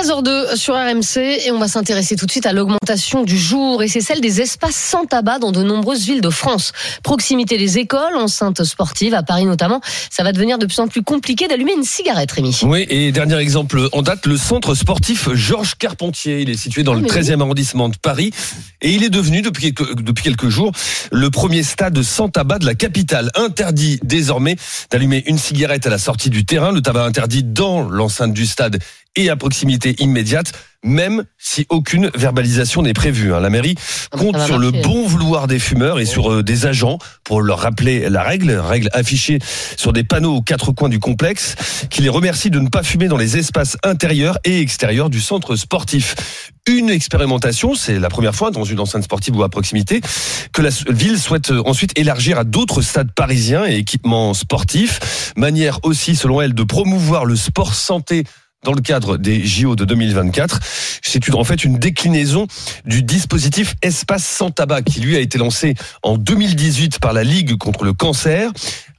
13h02 sur RMC et on va s'intéresser tout de suite à l'augmentation du jour et c'est celle des espaces sans tabac dans de nombreuses villes de France. Proximité des écoles, enceintes sportives, à Paris notamment, ça va devenir de plus en plus compliqué d'allumer une cigarette, Rémi. Oui, et dernier exemple en date, le centre sportif Georges Carpentier. Il est situé dans Ah, le mais 13e arrondissement de Paris et il est devenu depuis quelques, depuis quelques jours le premier stade sans tabac de la capitale. Interdit désormais d'allumer une cigarette à la sortie du terrain, le tabac interdit dans l'enceinte du stade et à proximité immédiate, même si aucune verbalisation n'est prévue. hein. La mairie Ah, mais compte sur le bon vouloir des fumeurs et sur euh, des agents pour leur rappeler la règle, règle affichée sur des panneaux aux quatre coins du complexe, qui les remercie de ne pas fumer dans les espaces intérieurs et extérieurs du centre sportif. Une expérimentation, c'est la première fois dans une enceinte sportive ou à proximité, que la ville souhaite euh, ensuite élargir à d'autres stades parisiens et équipements sportifs. Manière aussi, selon elle, de promouvoir le sport santé dans le cadre des JO de 2024. C'est une- en fait une déclinaison du dispositif Espace sans tabac qui lui a été lancé en 2018 par la Ligue contre le cancer.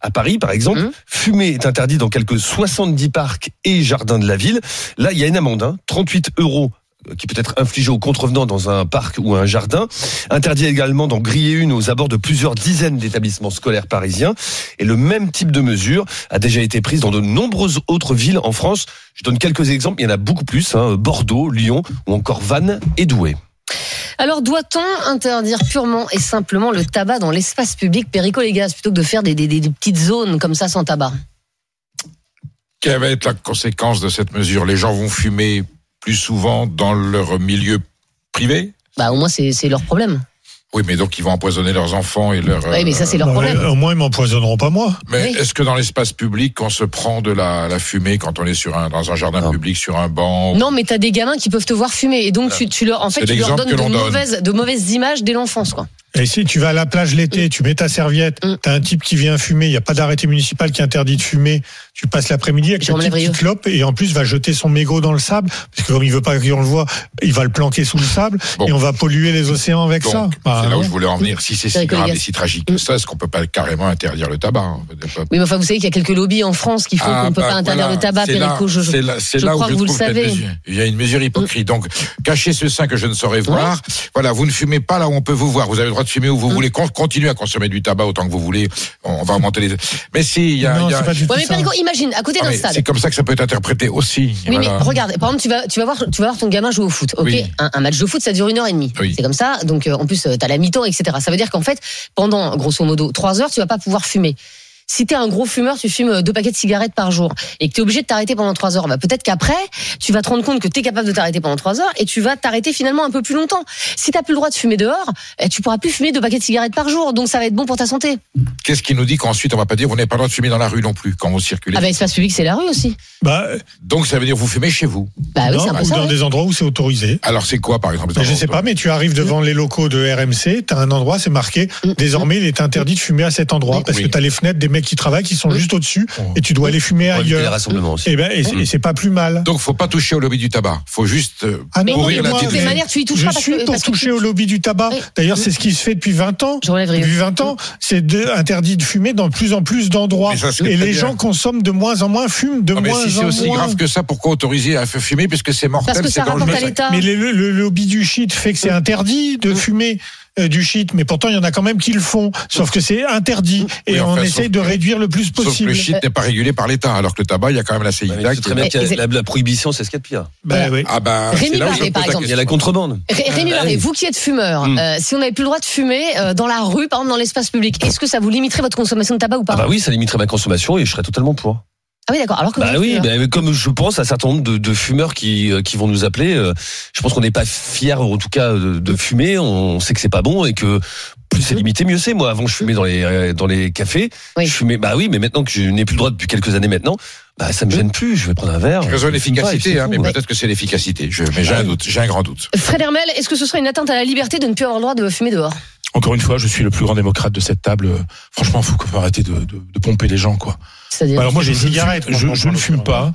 À Paris, par exemple, Mhm. fumer est interdit dans quelques 70 parcs et jardins de la ville. Là, il y a une amende, hein, 38 euros qui peut être infligée aux contrevenants dans un parc ou un jardin. Interdit également d'en griller une aux abords de plusieurs dizaines d'établissements scolaires parisiens. Et le même type de mesure a déjà été prise dans de nombreuses autres villes en France. Je donne quelques exemples, il y en a beaucoup plus, hein, Bordeaux, Lyon ou encore Vannes et Douai. Alors doit-on interdire purement et simplement le tabac dans l'espace public gaz plutôt que de faire des- des petites zones comme ça sans tabac? Quelle va être la conséquence de cette mesure? Les gens vont fumer plus souvent dans leur milieu privé Bah au moins c'est c'est leur problème. Oui, mais donc ils vont empoisonner leurs enfants et leurs... Oui mais ça c'est leur Bon, problème. euh, Au moins, ils m'empoisonneront pas moi. Mais Oui. est-ce que dans l'espace public, on se prend de la, la fumée quand on est sur un, dans un jardin Non. public, sur un banc Non, mais t'as des gamins qui peuvent te voir fumer et donc tu, tu leur, en fait, tu leur donnes de donne. mauvaises, de mauvaises images dès l'enfance, quoi. Et si tu vas à la plage l'été, tu mets ta serviette, Mm. t'as un type qui vient fumer, il n'y a pas d'arrêté municipal qui interdit de fumer, tu passes l'après-midi avec m'enlève type qui clope et en plus va jeter son mégot dans le sable, parce que comme il veut pas qu'on le voit, il va le planquer sous le sable Bon. et on va polluer les océans avec ça. Donc, Bah, c'est là où je voulais en venir. Si c'est C'est si grave et si tragique que ça, est-ce qu'on peut pas carrément interdire le tabac hein Oui, mais enfin, vous savez qu'il y a quelques lobbies en France qui font Ah, qu'on ne peut bah, pas interdire voilà. le tabac, C'est là- Perico. Je, je- C'est là, c'est je là crois où je que vous le savez. Il y a une mesure hypocrite. Donc, cachez ce sein que je ne saurais voir. Voilà, vous ne fumez pas là où on peut vous voir. Vous avez le droit de fumer où vous Mm. voulez. Con- Continuez à consommer du tabac autant que vous voulez. On va augmenter les. Mais si, il y a. Non, y a- pas du tout Ouais, mais. Perico, imagine, à côté Ah, d'un stade. C'est comme ça que ça peut être interprété aussi. Oui, Voilà. mais regarde, par exemple, tu vas, tu vas voir, tu vas voir ton gamin jouer au foot. Ok, Oui. un, un match de foot, ça dure une heure et demie. Oui. C'est comme ça. Donc, euh, en plus, tu t'as la mi-temps, etc. Ça veut dire qu'en fait, pendant grosso modo trois heures, tu vas pas pouvoir fumer. Si t'es un gros fumeur, tu fumes euh, deux paquets de cigarettes par jour et que t'es obligé de t'arrêter pendant trois heures, bah peut-être qu'après, tu vas te rendre compte que t'es capable de t'arrêter pendant trois heures et tu vas t'arrêter finalement un peu plus longtemps. Si t'as plus le droit de fumer dehors, eh, tu pourras plus fumer deux paquets de cigarettes par jour, donc ça va être bon pour ta santé. Qu'est-ce qui nous dit qu'ensuite on va pas dire vous n'avez pas le droit de fumer dans la rue non plus quand vous circulez. Ah bah espace public, c'est la rue aussi. Bah, Donc ça veut dire vous fumez chez vous. Bah oui, non, ou ça. dans ouais. des endroits où c'est autorisé. Alors c'est quoi par exemple Mais je sais pas, mais tu arrives devant les locaux de RMC, t'as un endroit, c'est marqué. Mm. Désormais, il est interdit de fumer à cet endroit Oui. parce Oui. que t'as les fenêtres des mecs qui travaillent qui sont Mm. juste au-dessus Oh. et tu dois aller fumer ailleurs. rassemblements aussi. Et ben, et c'est- pas plus mal. Donc faut pas toucher au lobby du tabac. Faut juste euh, Ah Mais non, mais la de télé. toutes les manières, tu y touches je pas parce suis que, tu- au lobby du tabac. D'ailleurs, c'est ce qui se fait depuis 20 ans. Depuis 20 ans, c'est de- interdit de fumer dans de plus en plus d'endroits. C'est Et les gens consomment de moins en moins, fument de Ah, mais moins si c'est en aussi moins. grave que ça, pourquoi autoriser à faire fumer puisque c'est mortel, Parce que c'est ça rapporte dangereux. Mais le, le- le lobby du shit fait que c'est interdit de fumer euh, du shit, mais pourtant il y en a quand même qui le font, sauf que c'est interdit et Oui, on essaye de réduire le plus Sauf que possible. le shit n'est pas régulé par l'État, alors que le tabac, il y a quand même la CIDA. C'est qui- très bien Mais- qu'il y a la, la prohibition, c'est ce qu'il y a de pire. Bah, oui. Ah bah, Rémi Barré, par exemple. Il y a la contrebande. Ré- Rémi Ah, Barré, oui. vous qui êtes fumeur, Mm. euh, si on n'avait plus le droit de fumer euh, dans la rue, par exemple dans l'espace public, est-ce que ça vous limiterait votre consommation de tabac ou pas? Ah bah oui, ça limiterait ma consommation et je serais totalement pour. Ah oui, d'accord. Alors que Bah oui, fumeur. bah, comme je pense à un certain nombre de, de fumeurs qui, euh, qui vont nous appeler, euh, je pense qu'on n'est pas fiers, en tout cas, de, de fumer. On sait que c'est pas bon et que plus c'est limité, mieux c'est. Moi, avant, je fumais dans les euh, dans les cafés. Oui. Je fumais, bah oui, mais maintenant que je n'ai plus le droit depuis quelques années maintenant, bah ça me gêne plus. Je vais prendre un verre. Et l'efficacité, c'est hein, mais Ouais. peut-être que c'est l'efficacité. Je, mais j'ai un doute, j'ai un grand doute. Fred Hermel, est-ce que ce serait une atteinte à la liberté de ne plus avoir le droit de fumer dehors? Encore une fois, je suis le plus grand démocrate de cette table. Franchement, faut qu'on arrêter de, de, de pomper les gens, quoi. C'est-à-dire Alors moi j'ai une Je ne cigarette. fume- Je, je ne fume pas.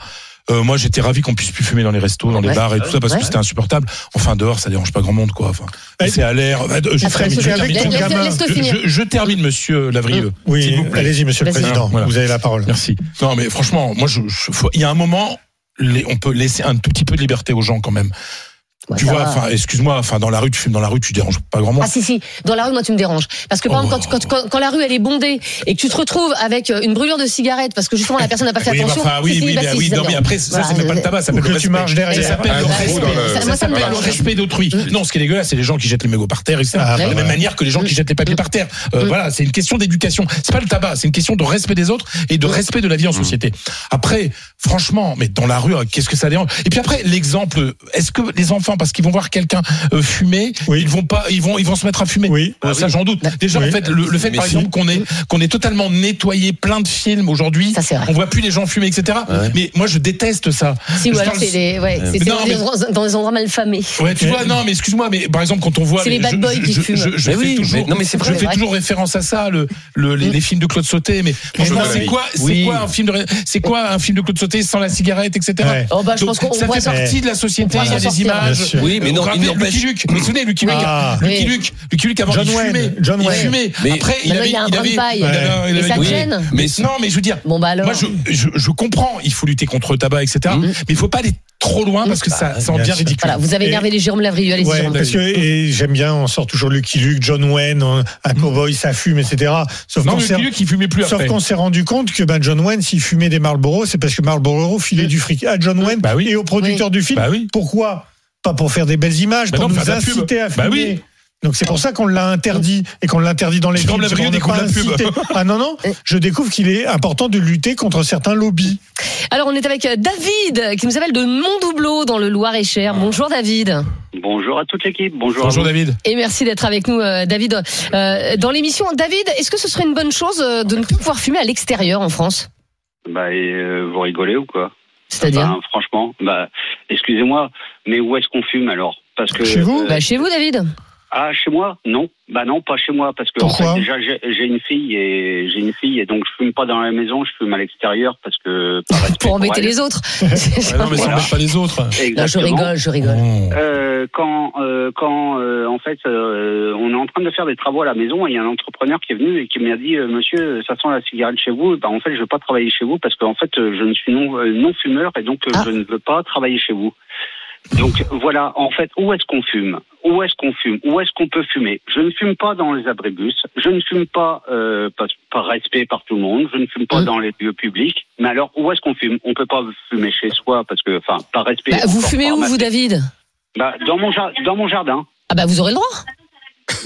Euh, moi, j'étais ravi qu'on puisse plus fumer dans les restos, dans les bars et tout ça, parce Ouais. que c'était insupportable. Enfin, dehors, ça dérange pas grand monde, quoi. Enfin, Ouais. c'est à l'air. Euh, Je, Après, termine, je termine. Je- je- je termine, monsieur Lavrieux. s'il Oui, vous plaît. allez-y, monsieur le président. Voilà. Vous avez la parole. Merci. Non, mais franchement, moi, faut- il y a un moment, les- on peut laisser un tout petit peu de liberté aux gens quand même. Ouais, tu vois, enfin, excuse-moi, enfin, dans la rue, tu fumes dans la rue, tu déranges pas grand monde. Ah si si, dans la rue moi tu me déranges parce que par Oh. exemple quand, quand, quand, quand la rue elle est bondée et que tu te retrouves avec euh, une brûlure de cigarette parce que justement la personne n'a pas fait oui, attention. enfin, oui, si, oui, bah, bah, si, oui, non, mais après, ça, Voilà, ça s'appelle pas le euh, tabac, ça s'appelle le tu respect. marches derrière. Ça s'appelle le respect. d'autrui. Non, ce qui est dégueulasse, c'est les gens qui jettent les mégots par terre, etc. Ah, de la même manière que les gens qui jettent les papiers par terre. Euh, Mm. Voilà, c'est une question d'éducation. C'est pas le tabac, c'est une question de respect des autres et de respect de la vie en société. Après, franchement, mais dans la rue, euh, qu'est-ce que ça dérange? Et puis après, l'exemple. Est-ce que les enfants, parce qu'ils vont voir quelqu'un euh, fumer, Oui. ils vont pas, ils vont, ils vont se mettre à fumer. Oui. Euh, ça, j'en doute. Déjà, Oui. en fait, le, le fait, Mais par si. exemple, qu'on ait, qu'on ait totalement nettoyé plein de films aujourd'hui, Ça, c'est vrai. on voit plus les gens fumer, etc. Ouais. Mais moi, je déteste ça. Si ou alors c'est les ouais, dans, des endroits, dans des endroits mal famés. Ouais, tu vois, non, mais excuse-moi, mais par exemple, quand on voit. C'est les bad je- boys je- qui je, fument. Je, fais toujours, mais- non, mais c'est je vrai. fais toujours référence à ça, le, les, Mm. les films de Claude Sauté. Mais c'est quoi, c'est oui. quoi un film de, ré- c'est quoi un film de Claude Sauté sans la cigarette, etc. Oh bah je Donc, pense qu'on ça fait partie de la société. Il y a des images. Oui, mais non, il n'empêche. Lucky Luke. Vous vous souvenez, Lucky Luke Ah. Lucky. Luke, Lucky Luke avant John il Wayne. fumait. John il Wayne. fumait. Mais- Après, il avait, il avait, Et ça gêne Mais non, mais je veux dire, Bon bah alors. moi, je, comprends, il faut lutter contre le tabac, etc. Mais il faut pas aller trop loin parce que ça, ça en Bien devient ridicule. Voilà, vous avez Et- énervé les Jérôme Lavrieux, allez-y Ouais, Jérôme. parce que et j'aime bien, on sort toujours Lucky Luke, John Wayne, un un cowboy, ça fume, etc. Sauf Non, qu'on mais s'est- Lucky Luke, il fumait plus sauf qu'on s'est rendu compte que ben, John Wayne, s'il fumait des Marlboro, c'est parce que Marlboro filait du fric à John Wayne Bah oui. et au producteur du film. Bah oui. Pourquoi? Pas pour faire des belles images, Bah pour non, nous inciter à Bah fumer. oui. Donc c'est pour ça qu'on l'a interdit et qu'on l'interdit dans les films. La pas pub. incité. Ah non, non, je découvre qu'il est important de lutter contre certains lobbies. Alors on est avec euh, David qui nous appelle de Montdoubleau dans le Loir-et-Cher. Bonjour David. Bonjour à toute l'équipe. Bonjour. Bonjour à vous. David. Et merci d'être avec nous euh, David Euh, dans l'émission. David, est-ce que ce serait une bonne chose de ne plus pouvoir fumer à l'extérieur en France? Bah, et, euh, vous rigolez ou quoi? C'est-à-dire Enfin, Franchement, bah, excusez-moi, mais où est-ce qu'on fume alors? Parce que Chez vous euh, Bah, Chez vous David Ah, chez moi? Non. Bah non, pas chez moi parce que Pourquoi en fait, déjà j'ai une fille et j'ai une fille et donc je fume pas dans la maison, je fume à l'extérieur parce que Pour embêter les autres. Ouais, non, mais ça Voilà. embête pas les autres. Non, je rigole, je rigole. Oh. Euh, quand euh, quand euh, en fait euh, on est en train de faire des travaux à la maison il y a un entrepreneur qui est venu et qui m'a dit euh, monsieur ça sent la cigarette chez vous. Bah en fait je veux pas travailler chez vous parce qu'en fait euh, je ne suis non euh, non fumeur et donc euh, Ah. je ne veux pas travailler chez vous. Donc voilà. En fait où est-ce qu'on fume? Où est-ce qu'on fume? Où est-ce qu'on peut fumer? Je ne fume pas dans les abribus. Je ne fume pas euh, par, par respect par tout le monde. Je ne fume pas Mm. dans les lieux publics. Mais alors où est-ce qu'on fume? On peut pas fumer chez soi parce que enfin par respect Bah, vous fumez où vous David? Bah, dans mon jar- dans mon jardin Ah bah vous aurez le droit.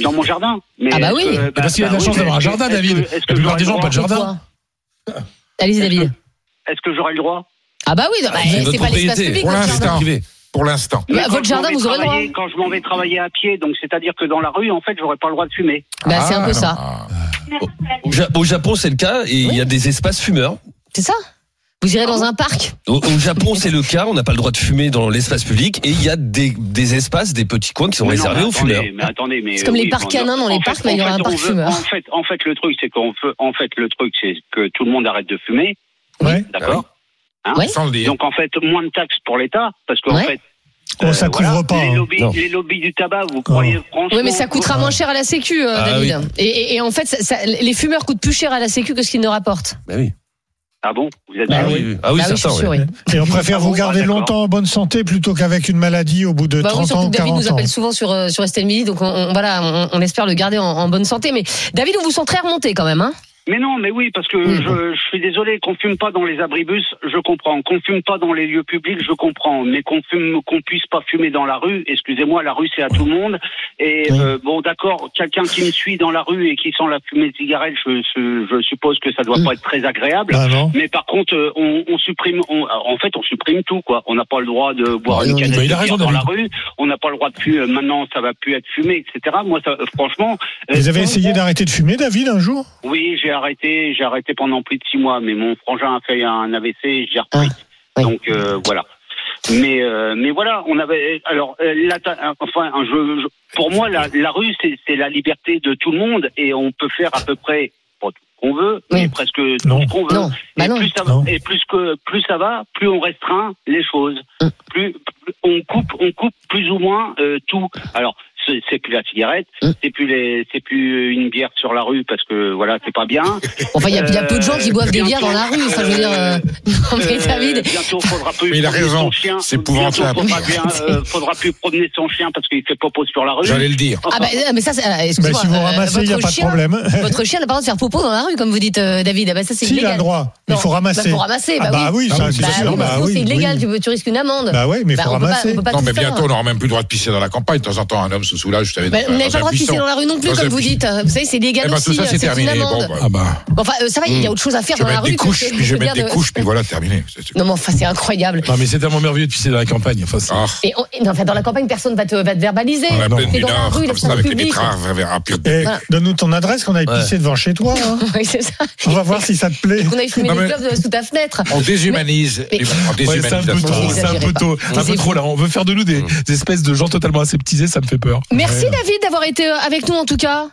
dans mon jardin. Mais Ah bah oui. que- Parce qu'il a de la oui, chance d'avoir un jardin, David. que- est-ce La que plupart j'aurai des gens le ont pas de droit jardin. Allez-y David. Est-ce que j'aurai le droit? Ah bah oui, bah, C'est c'est pas l'espace public Pour votre l'instant. jardin. privé. Pour l'instant. Bah, votre jardin, vous aurez le droit. Quand je m'en vais travailler à pied, donc c'est-à-dire que dans la rue, en fait, j'aurais pas le droit de fumer. Bah c'est un peu Ah. ça. Au, Ja- au Japon, c'est le cas et il y a des espaces fumeurs. C'est ça Vous irez dans un parc Au, au Japon, c'est le cas. On n'a pas le droit de fumer dans l'espace public et il y a des, des espaces, des petits coins qui sont Mais non, réservés mais aux fumeurs. attendez, Mais attendez, mais C'est comme les parcs canins dans les parcs, il y aura un parc fumeur. En fait, en fait, le truc, c'est qu'on veut, en fait, le truc, c'est que tout le monde arrête de fumer. Ouais. D'accord. Hein Ouais. Sans le dire. Donc en fait, moins de taxes pour l'État, parce qu'en Ouais. fait. Oh, ça couvre voilà, pas, Les hein. lobbies, les lobbies du tabac, vous croyez franchement Oui, mais ça coûtera moins cher à la Sécu, euh, Ah David. Et, et- et en fait, ça- ça- les fumeurs coûtent plus cher à la Sécu que ce qu'ils ne rapportent. Bah oui. Ah bon? Vous êtes Ah sûr? oui, oui. Ah oui, Bah certain, sûr, ouais. oui. Et on préfère vous Ah, garder longtemps en bonne santé plutôt qu'avec une maladie au bout de Bah oui, 30 surtout ans David 40 nous ans. appelle souvent sur, euh, sur Estelle Midi, donc on, on- voilà, on, on espère le garder en, en bonne santé. Mais David, on vous sent très remonté quand même, hein? Mais non, mais oui, parce que Oui. je, je suis désolé qu'on fume pas dans les abribus, je comprends. Qu'on fume pas dans les lieux publics, je comprends. Mais qu'on fume, qu'on puisse pas fumer dans la rue, excusez-moi, la rue c'est à tout le monde. Et Oui. euh, bon, d'accord, quelqu'un qui me suit dans la rue et qui sent la fumée de cigarette, je, je, je suppose que ça doit pas être très agréable. Ah. Mais par contre, euh, on, on supprime, on- en fait, on supprime tout, quoi. On n'a pas le droit de boire Bah, une canette de raison, dans la rue. On n'a pas le droit de fumer. Maintenant, ça va plus être fumé, etc. Moi, ça, franchement. euh, Vous avez essayé d'arrêter de fumer, David, un jour? Oui, j'ai arrêté, j'ai arrêté pendant plus de six mois, mais mon frangin a fait un AVC et j'ai repris. Ah, oui. Donc euh, voilà. Mais euh, mais voilà, on avait alors euh, la enfin un je- je- pour moi la, la rue c'est la liberté de tout le monde et on peut faire à peu près bon, qu'on veut, Oui. mais presque tout Non. ce qu'on veut. Non, bah et, non. plus ça va, et plus que plus ça va, plus on restreint les choses. Mm. Plus, plus on coupe, on coupe plus ou moins euh, tout. Alors c'est plus la cigarette, Mm. c'est plus les, c'est plus une bière sur la rue parce que voilà c'est pas bien. Enfin, il y, a- il y a peu de gens qui Euh, boivent des bières bientôt, dans la rue. Enfin, je veux dire. euh, Non, mais Euh, David. bientôt faudra plus Mais il a raison, c'est épouvantable. Bientôt, faudra, bien, euh, faudra plus promener son chien parce qu'il fait popo sur la rue. J'allais le dire. Ah bah, euh, mais ça, c'est- euh, Bah, excuse-moi. si vous euh, ramassez, il n'y a votre pas de chien- problème. Votre chien n'a pas le droit de faire popo dans la rue, comme vous dites, euh, David. Ah bah, ça, c'est S'il a illégal. le droit, il faut ramasser. Bah, faut ramasser, bah ah bah oui, c'est illégal, tu, risques une amende. Bah oui, mais il Bah, faut ramasser. Non, mais bientôt, on n'aura même plus le droit de pisser dans la campagne. De temps en temps, un homme se soulage, je savais, Bah, vous un- n'avez pas le droit de pisser dans la rue non plus, comme vous dites. Vous savez, c'est légal Eh ben, aussi. tout ça, c'est terminé. Bah, Ah bah. Enfin, euh, ça va, il y a autre chose à faire Je vais dans la mettre rue. des couches, puis je vais mettre des de- couches, puis voilà, terminé. Non, mais enfin, c'est incroyable. Non, mais c'est tellement merveilleux de pisser dans la campagne. Enfin, Ah, on- enfin, dans la campagne, personne va te, va te verbaliser. on a dans la rue, on. Eh. Donne-nous ton adresse qu'on aille pisser devant chez toi. hein. Oui, c'est ça. On va voir si ça te plaît. Aille fumer Non, des mais- clopes sous ta fenêtre. On déshumanise. On c'est un peu trop, là. On veut faire de nous des, des espèces de gens totalement aseptisés, ça me fait peur. Merci David d'avoir été euh, avec nous en tout cas.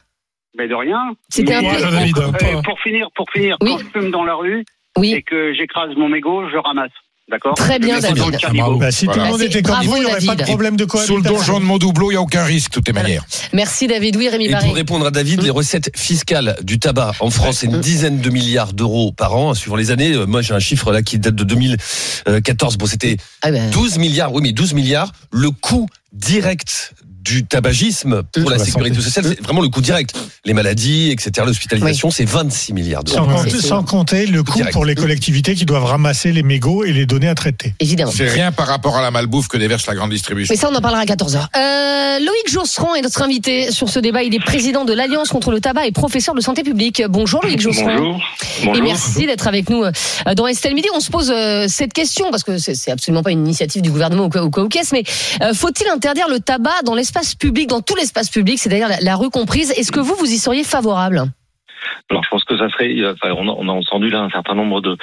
Mais de rien. C'était un plaisir. euh, David, hein, euh, pour finir, pour finir, Oui. quand je fume dans la rue Oui, et que j'écrase mon mégot, je ramasse. D'accord Très bien, David. Bah, si tout le monde était comme vous, il n'y aurait pas de problème de Sous le cohabitation. donjon de Mondoubleau, il n'y a aucun risque, de toutes les manières. merci David. Oui, Rémi Et Barré. pour répondre à David, les recettes fiscales du tabac en France, c'est une dizaine de milliards d'euros par an, suivant les années. Euh, Moi, j'ai un chiffre là qui date de 2014. Bon, c'était Ah ben, 12 milliards. Oui, mais 12 milliards. Le coût direct du tabagisme pour la la sécurité santé. sociale, c'est vraiment le coût direct. Les maladies, etc., l'hospitalisation, c'est 26 milliards Sans, d'euros. sans compter le coût Direct. pour les collectivités qui doivent ramasser les mégots et les donner à traiter. évidemment. C'est rien par rapport à la malbouffe que déverse la grande distribution. Mais ça, on en parlera à 14h. Euh, Loïc Josserand est notre invité sur ce débat. Il est président de l'Alliance contre le tabac et professeur de santé publique. Bonjour Loïc Josserand. Bonjour. Et merci d'être avec nous euh, dans Estelle Midi. On se pose euh, cette question parce que c'est absolument pas une initiative du gouvernement ou quoi ou quoi ou qu'est-ce, mais faut-il interdire le tabac dans l'espace public, dans tout l'espace public, c'est-à-dire la, la rue comprise. Est-ce que vous, vous y seriez favorable? Alors je pense que ça serait, a, on a entendu là un certain nombre de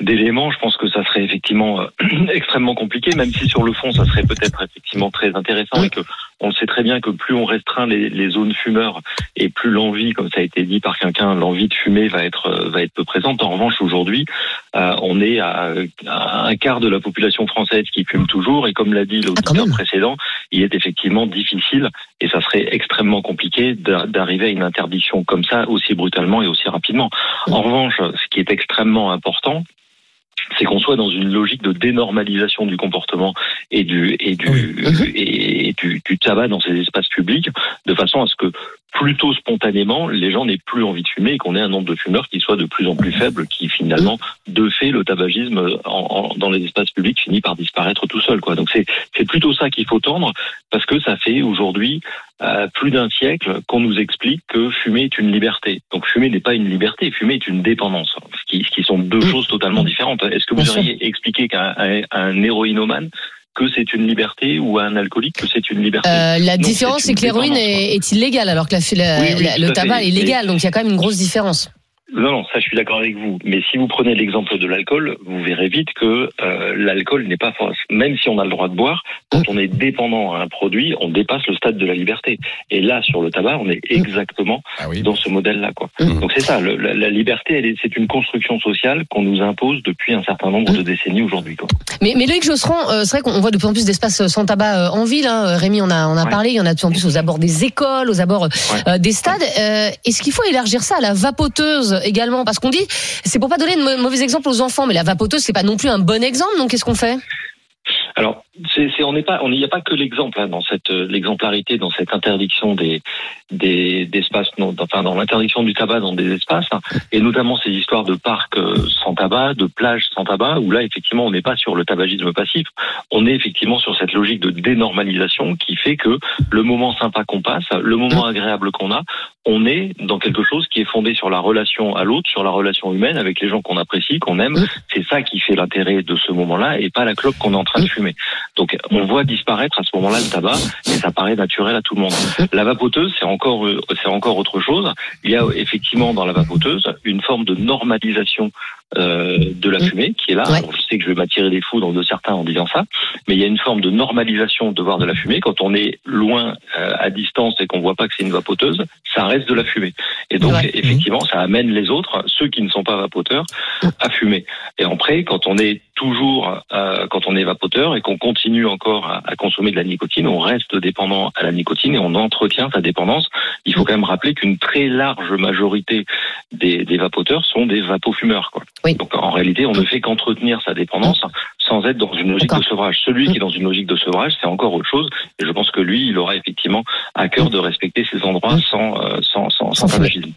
d'éléments. Je pense que ça serait effectivement euh, extrêmement compliqué, même si sur le fond ça serait peut-être effectivement très intéressant et que on le sait très bien que plus on restreint les, les zones fumeurs et plus l'envie, comme ça a été dit par quelqu'un, l'envie de fumer va être euh, va être peu présente. En revanche, aujourd'hui, euh, on est à, à un quart de la population française qui fume toujours et comme l'a dit Ah, l'auditeur même. précédent, il est effectivement difficile et ça serait extrêmement compliqué d'a- d'arriver à une interdiction comme ça aussi brutalement et aussi rapidement. En revanche, ce qui est extrêmement important, c'est qu'on soit dans une logique de dénormalisation du comportement et du et du Oui. et du, du tabac dans ces espaces publics, de façon à ce que plutôt spontanément les gens n'aient plus envie de fumer et qu'on ait un nombre de fumeurs qui soit de plus en plus faible, qui finalement de fait le tabagisme en- en- dans les espaces publics finit par disparaître tout seul quoi. Donc c'est c'est plutôt ça qu'il faut tendre parce que ça fait aujourd'hui euh, plus d'un siècle qu'on nous explique que fumer est une liberté. Donc fumer n'est pas une liberté, fumer est une dépendance, ce qui, ce qui sont deux choses totalement différentes. Est-ce que vous auriez expliqué qu'un un, un héroïnomane que c'est une liberté ou à un alcoolique que c'est une liberté Euh, La différence, c'est que l'héroïne est, est illégale, alors que la, la- Oui, oui, la- tout le tabac fait. est légal. Donc il y a quand même une grosse différence. Non, non, ça je suis d'accord avec vous. Mais si vous prenez l'exemple de l'alcool, vous verrez vite que euh, l'alcool n'est pas force. Même si on a le droit de boire, quand on est dépendant à un produit, on dépasse le stade de la liberté. Et là, sur le tabac, on est exactement Ah oui. dans ce modèle-là, quoi. Mm. Donc c'est ça. le- la, la liberté, elle est- c'est une construction sociale qu'on nous impose depuis un certain nombre de décennies aujourd'hui, quoi. Mais, mais Loïc Josserand, euh, c'est vrai qu'on voit de plus en plus d'espaces sans tabac euh, en ville. Hein. Rémi, on a, on a Ouais. parlé. Il y en a de plus en plus aux abords des écoles, aux abords euh, des stades. Euh, Est-ce qu'il faut élargir ça à la vapoteuse également Parce qu'on dit, c'est pour pas donner de mau- mauvais exemples aux enfants, mais la vapoteuse, c'est pas non plus un bon exemple. Donc qu'est-ce qu'on fait? Alors, c'est, c'est- on n'est pas, on n'y a pas que l'exemple hein, dans cette euh, l'exemplarité, dans cette interdiction des des d'espaces, non, enfin dans l'interdiction du tabac dans des espaces, hein, et notamment ces histoires de parcs euh, sans tabac, de plages sans tabac, où là effectivement on n'est pas sur le tabagisme passif, on est effectivement sur cette logique de dénormalisation qui fait que le moment sympa qu'on passe, le moment agréable qu'on a, on est dans quelque chose qui est fondé sur la relation à l'autre, sur la relation humaine avec les gens qu'on apprécie, qu'on aime. C'est ça qui fait l'intérêt de ce moment-là et pas la clope qu'on est en train de fumer. Donc on voit disparaître à ce moment-là le tabac et ça paraît naturel à tout le monde. La vapoteuse, c'est encore euh, c'est encore autre chose. Il y a effectivement dans la vapoteuse une forme de normalisation euh, de la fumée qui est là. Ouais. Alors, je sais que je vais m'attirer des foudres de certains en disant ça, mais il y a une forme de normalisation de voir de la fumée. Quand on est loin, euh, à distance et qu'on voit pas que c'est une vapoteuse, ça reste de la fumée. Et donc, Ouais. effectivement, ça amène les autres, ceux qui ne sont pas vapoteurs, à fumer. Et après, quand on est toujours, euh, quand on est vapoteur et qu'on continue encore à, à consommer de la nicotine, on reste dépendant à la nicotine et on entretient sa dépendance. Il faut quand même rappeler qu'une très large majorité des, des vapoteurs sont des vapofumeurs. Quoi. Donc en réalité, on ne fait qu'entretenir sa dépendance sans être dans une logique de sevrage. Celui qui est dans une logique de sevrage, c'est encore autre chose. Et je pense que lui, il aura effectivement à cœur de respecter ces endroits sans, euh, sans, sans, sans tabagisme.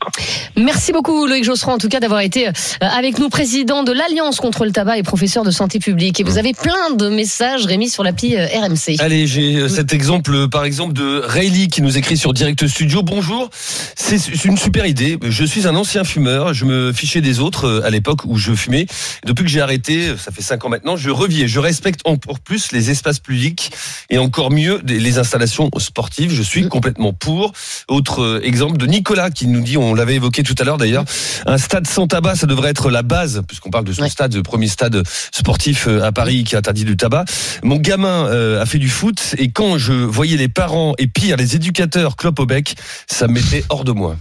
Merci beaucoup Loïc Josserand en tout cas d'avoir été euh, avec nous président de l'Alliance contre le tabac et professeur de santé publique. Et vous avez plein de messages Rémi sur l'appli euh, RMC. Allez, j'ai euh, cet exemple, par exemple, de Rayleigh qui nous écrit sur Direct Studio. Bonjour, c'est une super idée. Je suis un ancien fumeur. Je me fichais des autres à l'époque où je fumais. Depuis que j'ai arrêté, ça fait cinq ans maintenant, je Je respecte encore plus les espaces publics et encore mieux les installations sportives. Je suis complètement pour. Autre euh, exemple de Nicolas qui nous dit, on l'avait évoqué tout à l'heure d'ailleurs, un stade sans tabac, ça devrait être la base, puisqu'on parle de son Ouais. stade, le premier stade sportif euh, à Paris qui interdit du tabac. Mon gamin euh, a fait du foot et quand je voyais les parents et pire les éducateurs clope au bec, ça me mettait hors de moi.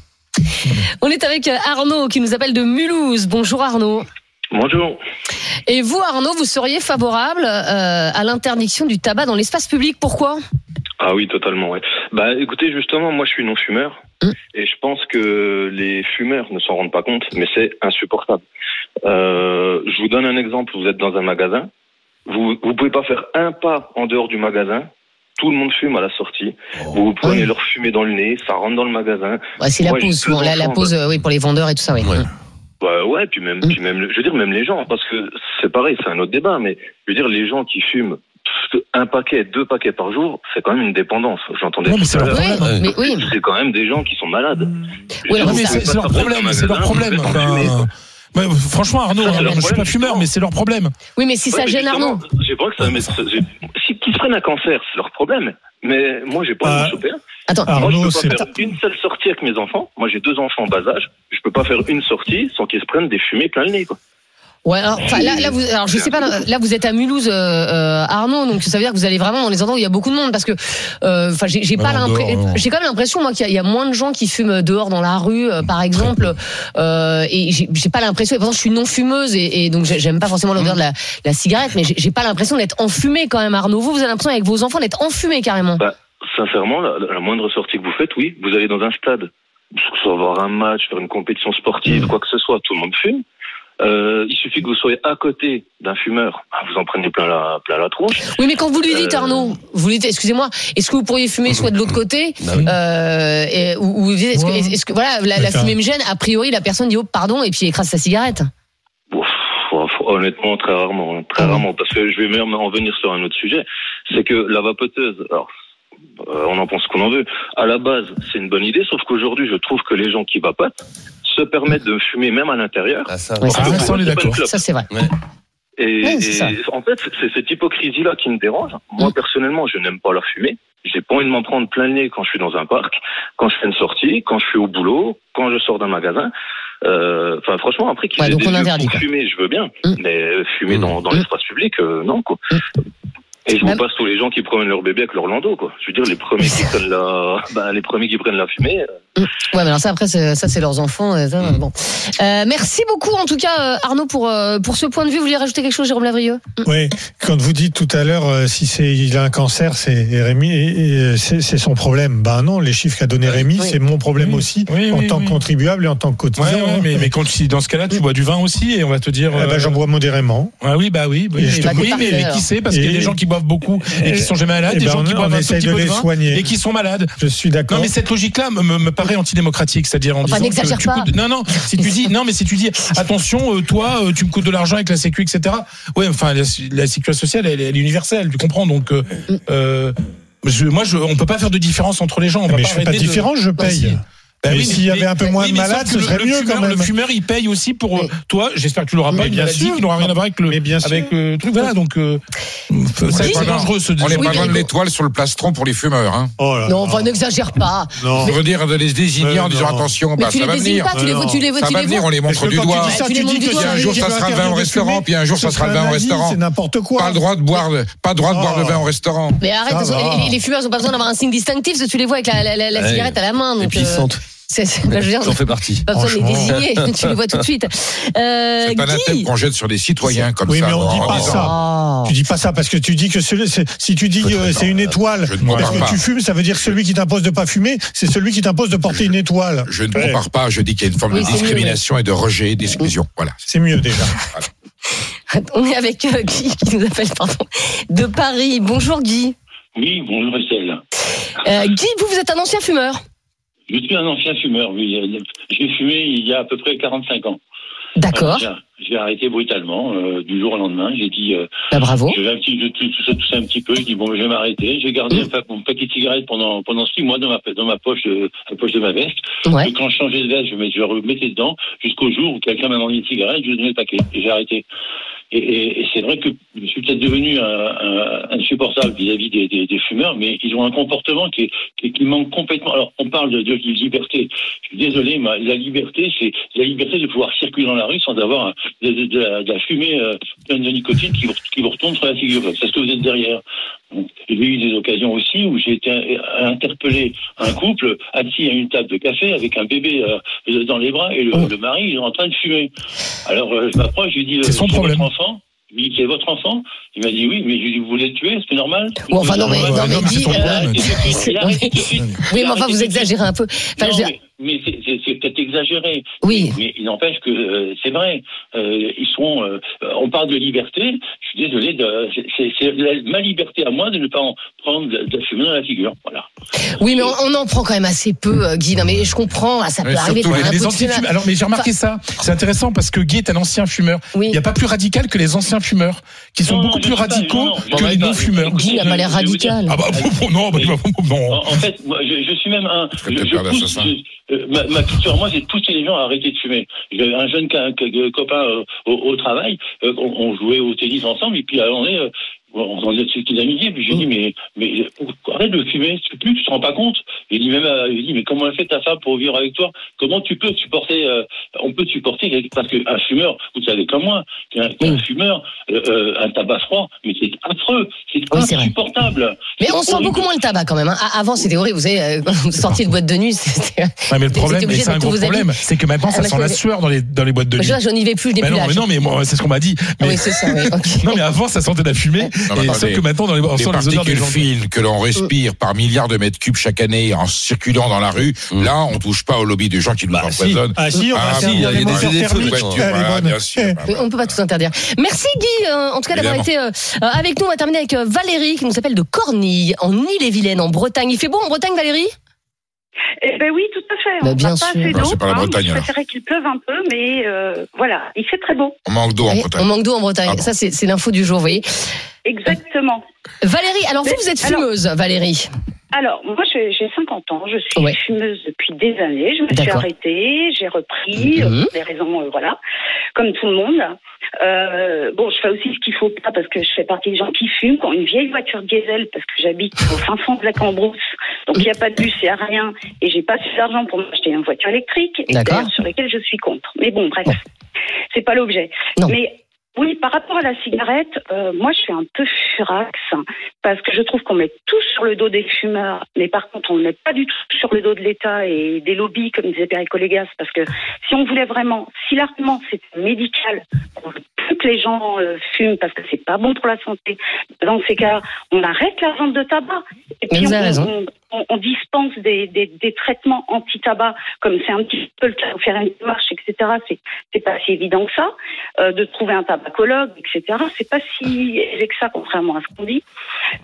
On est avec Arnaud qui nous appelle de Mulhouse. Bonjour Arnaud. Bonjour. Et vous Arnaud, vous seriez favorable euh, à l'interdiction du tabac dans l'espace public. Pourquoi? Ah oui, totalement, ouais. Bah écoutez, justement, moi je suis non-fumeur Mm. et je pense que les fumeurs ne s'en rendent pas compte, mais c'est insupportable. Euh, je vous donne un exemple, vous êtes dans un magasin, vous vous pouvez pas faire un pas en dehors du magasin, tout le monde fume à la sortie, vous vous prenez Oui. leur fumée dans le nez, ça rentre dans le magasin. Ouais, C'est la pause souvent. La, pause, euh, oui, pour les vendeurs et tout ça, oui. Ouais. Bah ouais, puis même, Mm. puis même, je veux dire même les gens, parce que c'est pareil, c'est un autre débat, mais je veux dire les gens qui fument un paquet, deux paquets par jour, c'est quand même une dépendance. J'entendais Non, mais tout c'est à leur l'heure. Oui, problème. mais oui. C'est quand même des gens qui sont malades. Oui, mais c'est leur problème, c'est leur problème. Ouais, franchement, Arnaud, Ça, hein, je suis pas problème, fumeur, mais c'est leur problème. Oui, mais si Ouais, ça mais gêne Arnaud. J'ai pas que ça, mais ça- j'ai- si qu'ils se prennent un cancer, c'est leur problème. Mais moi, j'ai pas Ah, envie de choper. Attends, Moi, je Arnaud, peux c'est pas faire une seule sortie avec mes enfants. Moi, j'ai deux enfants en bas âge. Je peux pas faire une sortie sans qu'ils se prennent des fumées plein le nez, quoi. Ouais, alors, enfin, là, là, vous, alors, je sais pas, là, vous êtes à Mulhouse, euh, euh, Arnaud, donc ça veut dire que vous allez vraiment dans les endroits où il y a beaucoup de monde, parce que, euh, enfin, j'ai j'ai pas l'impression, j'ai quand même l'impression, moi, qu'il y, a- il y a moins de gens qui fument dehors dans la rue, euh, par exemple, euh, et j'ai j'ai pas l'impression, et pourtant, je suis non fumeuse, et, et donc j'ai- j'aime pas forcément l'odeur de la, la cigarette, mais j'ai j'ai pas l'impression d'être enfumée quand même, Arnaud. Vous, vous avez l'impression avec vos enfants d'être enfumés carrément. Bah, sincèrement, la, la moindre sortie que vous faites, oui, vous allez dans un stade, que ce soit voir un match, faire une compétition sportive, quoi que ce soit, tout le monde fume. Euh, il suffit que vous soyez à côté d'un fumeur, bah, vous en prenez plein la, plein la tronche. Oui, mais quand vous lui dites, Euh, Arnaud, vous lui dites, excusez-moi, est-ce que vous pourriez fumer soit de l'autre côté, Bah oui. euh, et, ou, ou est-ce que, voilà, la, fumée me gêne, a priori, la personne dit, oh, pardon, et puis écrase sa cigarette. Ouf, honnêtement, très rarement, très Ah rarement, parce que je vais même en venir sur un autre sujet, c'est que la vapoteuse, alors, euh, on en pense qu'on en veut. À la base, c'est une bonne idée, sauf qu'aujourd'hui, je trouve que les gens qui vapotent se permettent de fumer même à l'intérieur. Ah, ça, Ouais, Ah, ça, C'est. Ça, vrai. Et, Ouais, et en fait, c'est cette hypocrisie-là qui me dérange. Moi, Mm. personnellement, je n'aime pas la fumée. J'ai pas envie de m'en prendre plein le nez quand je suis dans un parc, quand je fais une sortie, quand je suis au boulot, quand je sors d'un magasin. Euh, Enfin, franchement, après qu'ils Ouais, des on interdit, fumer, je veux bien. Mm. Mais fumer dans, dans Mm. l'espace public, euh, non, quoi. Et je Même- vous passe tous les gens qui prennent leur bébé avec leur landau, quoi. Je veux dire, les premiers qui prennent la, bah, les premiers qui prennent la fumée. euh, Ouais, mais alors ça, après, ça, c'est leurs enfants. euh, ça, Mm. bon. Euh, merci beaucoup, en tout cas, euh, Arnaud, pour, euh, pour ce point de vue. Vous voulez rajouter quelque chose, Jérôme Lavrieux? Oui, quand vous dites tout à l'heure euh, si c'est il a un cancer, c'est Rémi, et- et, c'est son problème. Ben non, les chiffres qu'a donné Rémi, Oui. c'est mon problème Oui. aussi Oui, en oui, tant oui. que contribuable et en tant que cotisant. Ouais, ouais, mais, mais quand tu, dans ce cas-là, tu bois du vin aussi et on va te dire. Eh ben, euh, j'en bois modérément. Ah oui, bah oui, oui, Et je te mais, mais, qui sait Parce qu'il y a des gens qui boivent beaucoup et qui sont jamais malades, des ben, gens on- qui boivent un tout petit de peu de vin soigner. et qui sont malades. Je suis d'accord. Non, mais cette logique-là me, me, me paraît antidémocratique, c'est-à-dire en Enfin, disant que tu pas. coûtes- non, non, si tu dis, non, mais si tu dis, attention, euh, toi, euh, tu me coûtes de l'argent avec la Sécu, etc. Ouais, enfin, la, la sécurité sociale, elle, elle est universelle, tu comprends Donc, euh, euh, je, moi, je, on peut pas faire de différence entre les gens. On va mais pas je fais pas de différence, je paye. Bah Mais oui, s'il y avait un peu moins de malades, ce le- serait le mieux fumeur, quand même. Le fumeur, il paye aussi pour euh, toi. J'espère que tu l'auras pas une bien maladie sûr. qui n'aura rien à voir avec le Mais bien sûr. avec le truc. Voilà, donc euh, c'est c'est dangereux ce On n'est pas loin de l'étoile sur le plastron pour les fumeurs. Hein. Oh là Non, là. enfin, n'exagère pas. Non. Je veux dire de les désigner Mais en disant non. attention, Mais bah, tu ça va désignes venir. pas, tu les vois, tu les vois, Ça tu va les venir, vois. on les montre du doigt. si Un jour, ça sera le vin au restaurant, puis un jour, ça sera le vin au restaurant. C'est n'importe quoi. Pas le droit de boire, de- pas le droit de boire de Oh. vin au restaurant. Mais arrête, les, fumeurs n'ont pas besoin d'avoir un signe distinctif, parce que tu les vois avec la, cigarette à la main. Euh, c'est- bah, je veux dire, J'en fais partie. pas besoin de les Franchement. désigner, tu les vois tout de suite. Euh, C'est un anathème Guy qu'on jette sur les citoyens comme Oui, ça. mais on en dit pas disant, ça. Oh. Tu dis pas ça parce que tu dis que celui- si tu dis que c'est une étoile Je ne parce que pas. tu fumes, ça veut dire que celui qui t'impose de pas fumer, c'est celui qui t'impose de porter une étoile. Je ne Ouais. compare pas, je dis qu'il y a une forme Oui, de mieux, discrimination et de rejet et d'exclusion. Voilà. C'est mieux déjà. On est avec euh, Guy qui nous appelle pardon, de Paris. Bonjour Guy. Oui, bonjour Estelle. Euh, Guy, vous, vous êtes un ancien fumeur. Je suis un ancien fumeur, oui. Euh, J'ai fumé il y a à peu près 45 ans. D'accord. J'ai- J'ai arrêté brutalement euh, du jour au lendemain. J'ai dit, euh, Bah, bravo. je vais un petit, je tout, ça, tout ça un petit peu. J'ai dit bon, je vais m'arrêter. J'ai gardé Mmh. un pa- mon paquet de cigarettes pendant pendant six mois dans ma dans ma poche de la poche de ma veste. Ouais. Et quand je changeais de veste, je, mets- je remettais dedans jusqu'au jour où quelqu'un m'a demandé une cigarette, je lui donnais le paquet et j'ai arrêté. Et, et- et c'est vrai que je suis peut-être devenu insupportable vis-à-vis des, des- des fumeurs, mais ils ont un comportement qui, est- qui, qui manque complètement. Alors, on parle de, de liberté. Je suis désolé, mais la liberté, c'est la liberté de pouvoir circuler dans la rue sans avoir de, de- de la fumée euh, pleine de nicotine qui vous, qui vous retombe sur la figure. C'est ce que vous êtes derrière. J'ai eu des occasions aussi où j'ai été euh, interpellé un couple assis à une table de café avec un bébé euh, dans les bras et le, Oh. le mari il est en train de fumer. Alors euh, je m'approche, je lui dis euh, C'est son c'est problème. votre enfant? Il me dit c'est votre enfant? Il m'a dit oui, mais je lui dis vous voulez le tuer, c'est normal? Ou enfin, non, mais, non, non, euh, oui, mais enfin, vous exagérez un peu. Enfin, Non, je veux dire- mais, mais c'est- peut-être exagéré. oui. Mais il n'empêche que euh, c'est vrai. Euh, ils sont. euh, on parle de liberté. Je suis désolé. de- c'est- ma liberté à moi de ne pas en prendre de, fumer dans la figure. Voilà. Oui, mais on, on en prend quand même assez peu, Guy. Non, mais je comprends. ah, Ça peut Mais arriver. surtout les coup de anti-fumeurs. fumeur. Alors, mais j'ai remarqué ça. C'est intéressant parce que Guy est un ancien fumeur. Oui. Il n'y a pas plus radical que les anciens fumeurs, qui sont Non, beaucoup plus pas, radicaux non, que les non-fumeurs. Guy n'a pas l'air radical. Ah bah non, bah, non. En, fait, moi, je, je suis même un. Je, peut-être je père pousse, euh, ma, ma culture, moi, c'est de pousser les gens à arrêter de fumer. J'avais un jeune copain euh, au, travail, euh, on, jouait au tennis ensemble, et puis à un on on est des amitiés, puis j'ai dit, mais, mais arrête de fumer, c'est plus, tu te rends pas compte. Il dit même, euh, il dit, mais comment elle fait ta femme pour vivre avec toi? Comment tu peux supporter euh, On peut supporter parce qu'un fumeur, vous savez comme moi, qu'un fumeur, euh, euh, un tabac froid, mais c'est affreux, c'est Oui, vrai. insupportable. Mais on sent beaucoup moins le tabac quand même. hein. Ah, Avant, c'était horrible. Vous savez, euh, quand vous sortiez de boîte de nuit, c'était. Ouais, mais le problème, c'est de un gros problème, c'est que maintenant, Ah, ça sent je- la sueur dans les, dans les boîtes de nuit. je, je n'y vais plus, je n'ai Mais plus non, mais non, mais moi, c'est ce qu'on m'a dit. Ah Mais, oui, c'est ça. non, mais avant, ça sentait la fumée. Non, mais et attendez. sauf que maintenant, dans les, on Les les particules gens. fines que l'on respire par milliards de mètres cubes chaque année en circulant dans la rue, là, on touche pas au lobby des gens qui nous Bah, si. empoisonnent. Ah si, on Ah, si, il y a des on ne peut pas tout interdire. Merci Guy, euh, en tout cas d'avoir été euh, euh, avec nous. On va terminer avec euh, Valérie qui nous appelle de Cornille, en Ille-et-Vilaine, en Bretagne. Il fait beau en Bretagne, Valérie? Eh ben oui, tout à fait. Bah, On bien n'a pas sûr. assez Non, d'eau. c'est pas la hein. Bretagne, Je préférais qu'il pleuve un peu, mais euh, voilà, il fait très beau. On manque d'eau en Bretagne. On manque d'eau en Bretagne. Ah bon. Ça, c'est l'info du jour, vous voyez. Exactement. Valérie, alors vous, Mais- vous êtes alors- fumeuse, Valérie. Alors, moi, j'ai j'ai 50 ans. Je suis Ouais. fumeuse depuis des années. Je me suis arrêtée, j'ai repris, Mhm. euh, pour des raisons, euh, voilà, comme tout le monde. Euh, bon, je fais aussi ce qu'il faut pas parce que je fais partie des gens qui fument, qui ont une vieille voiture diesel parce que j'habite au fin fond de la Cambrousse. Donc, il n'y a pas de bus, il n'y a rien. Et j'ai pas assez d'argent pour m'acheter une voiture électrique. et Sur lesquelles je suis contre. Mais bon, bref. Bon. C'est pas l'objet. Mais oui, par rapport à la cigarette, euh, moi je suis un peu furax parce que je trouve qu'on met tout sur le dos des fumeurs, mais par contre on ne met pas du tout sur le dos de l'État et des lobbies, comme disait Perico Légas, parce que si on voulait vraiment, si l'argument c'était médical, qu'on veut que les gens euh, fument parce que c'est pas bon pour la santé, dans ces cas, on arrête la vente de tabac et puis vous on, raison. on- on- on dispense des, des, des traitements anti-tabac, comme c'est un petit peu le cas, faire une démarche, etc. C'est c'est pas si évident que ça euh, de trouver un tabacologue, etc. C'est pas si aisé que ça, contrairement à ce qu'on dit.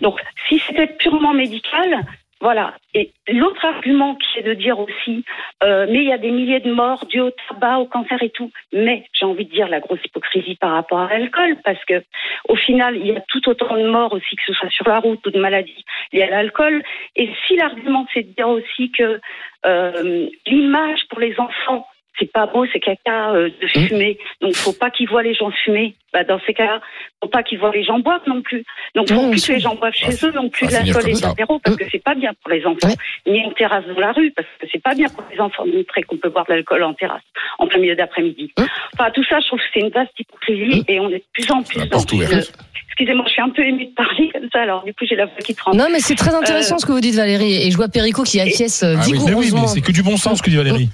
Donc, si c'était purement médical, Voilà. Et l'autre argument qui est de dire aussi, euh, mais il y a des milliers de morts dus au tabac, au cancer et tout. Mais j'ai envie de dire la grosse hypocrisie par rapport à l'alcool, parce que au final, il y a tout autant de morts aussi, que ce soit sur la route ou de maladies liées à l'alcool. Et si l'argument c'est de dire aussi que euh, l'image pour les enfants c'est pas beau, c'est caca euh, de Mmh. fumer. Donc faut pas qu'ils voient les gens fumer. Bah, dans ces cas-là, faut pas qu'ils voient les gens boire non plus. Donc faut Mmh, plus que les gens boivent chez eux non plus de l'alcool et de l'apéro parce que c'est pas bien pour les enfants. Ouais. Ni une terrasse dans la rue parce que c'est pas bien pour les enfants de montrer qu'on peut boire de l'alcool en terrasse en plein milieu d'après-midi. Mmh. Enfin tout ça, je trouve que c'est une vaste hypocrisie et on est de plus en plus La dans une-. Excusez-moi, je suis un peu émue de parler comme ça, alors du coup j'ai la voix qui tremble. Non, mais c'est très intéressant Euh, ce que vous dites, Valérie. Et je vois Perico qui acquiesce euh, Ah oui, Mais oui, mais vigoureusement. c'est que du bon sens que dit Valérie.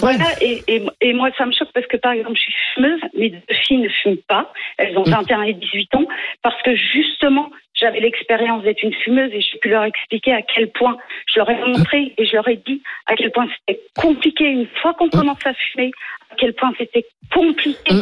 Voilà, et, et, et moi, ça me choque parce que, par exemple, je suis fumeuse, mes deux filles ne fument pas. Elles ont 21 et 18 ans parce que, justement, j'avais l'expérience d'être une fumeuse et j'ai pu leur expliquer à quel point, je leur ai montré et je leur ai dit à quel point c'était compliqué. Une fois qu'on commence à fumer, à quel point c'était compliqué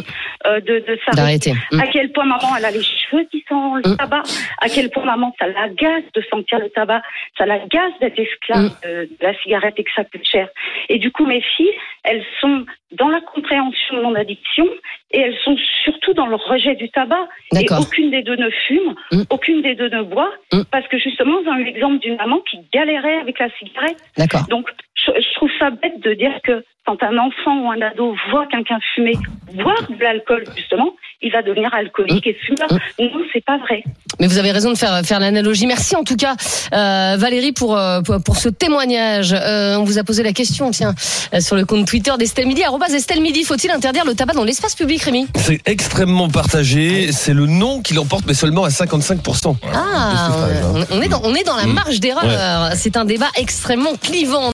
euh, de, de s'arrêter. Mmh. À quel point maman, elle a les cheveux qui sentent le Mm. tabac. À quel point maman, ça l'agace de sentir le tabac. Ça l'agace d'être esclave Mm. de, de la cigarette et que ça coûte cher. Et du coup, mes filles, elles sont dans la compréhension de mon addiction et elles sont surtout dans le rejet du tabac. Et aucune des deux ne fume, Mm. aucune des deux ne boit, Mm. parce que justement, ils ont eu l'exemple d'une maman qui galérait avec la cigarette. D'accord. Donc, je, je trouve ça bête de dire que quand un enfant ou un ado voit quelqu'un fumer, boire de l'alcool, justement, il va devenir alcoolique et fumeur. Non, c'est pas vrai. Mais vous avez raison de faire, faire l'analogie. Merci en tout cas, euh, Valérie, pour, euh, pour, pour ce témoignage. Euh, on vous a posé la question, tiens, euh, sur le compte Twitter d'Estelle Midi. Estelle Midi, faut-il interdire le tabac dans l'espace public, Rémi? C'est extrêmement partagé. C'est le non qui l'emporte, mais seulement à 55%. Ah, hein. on, on est dans, on est dans la marge d'erreur. C'est un débat extrêmement clivant.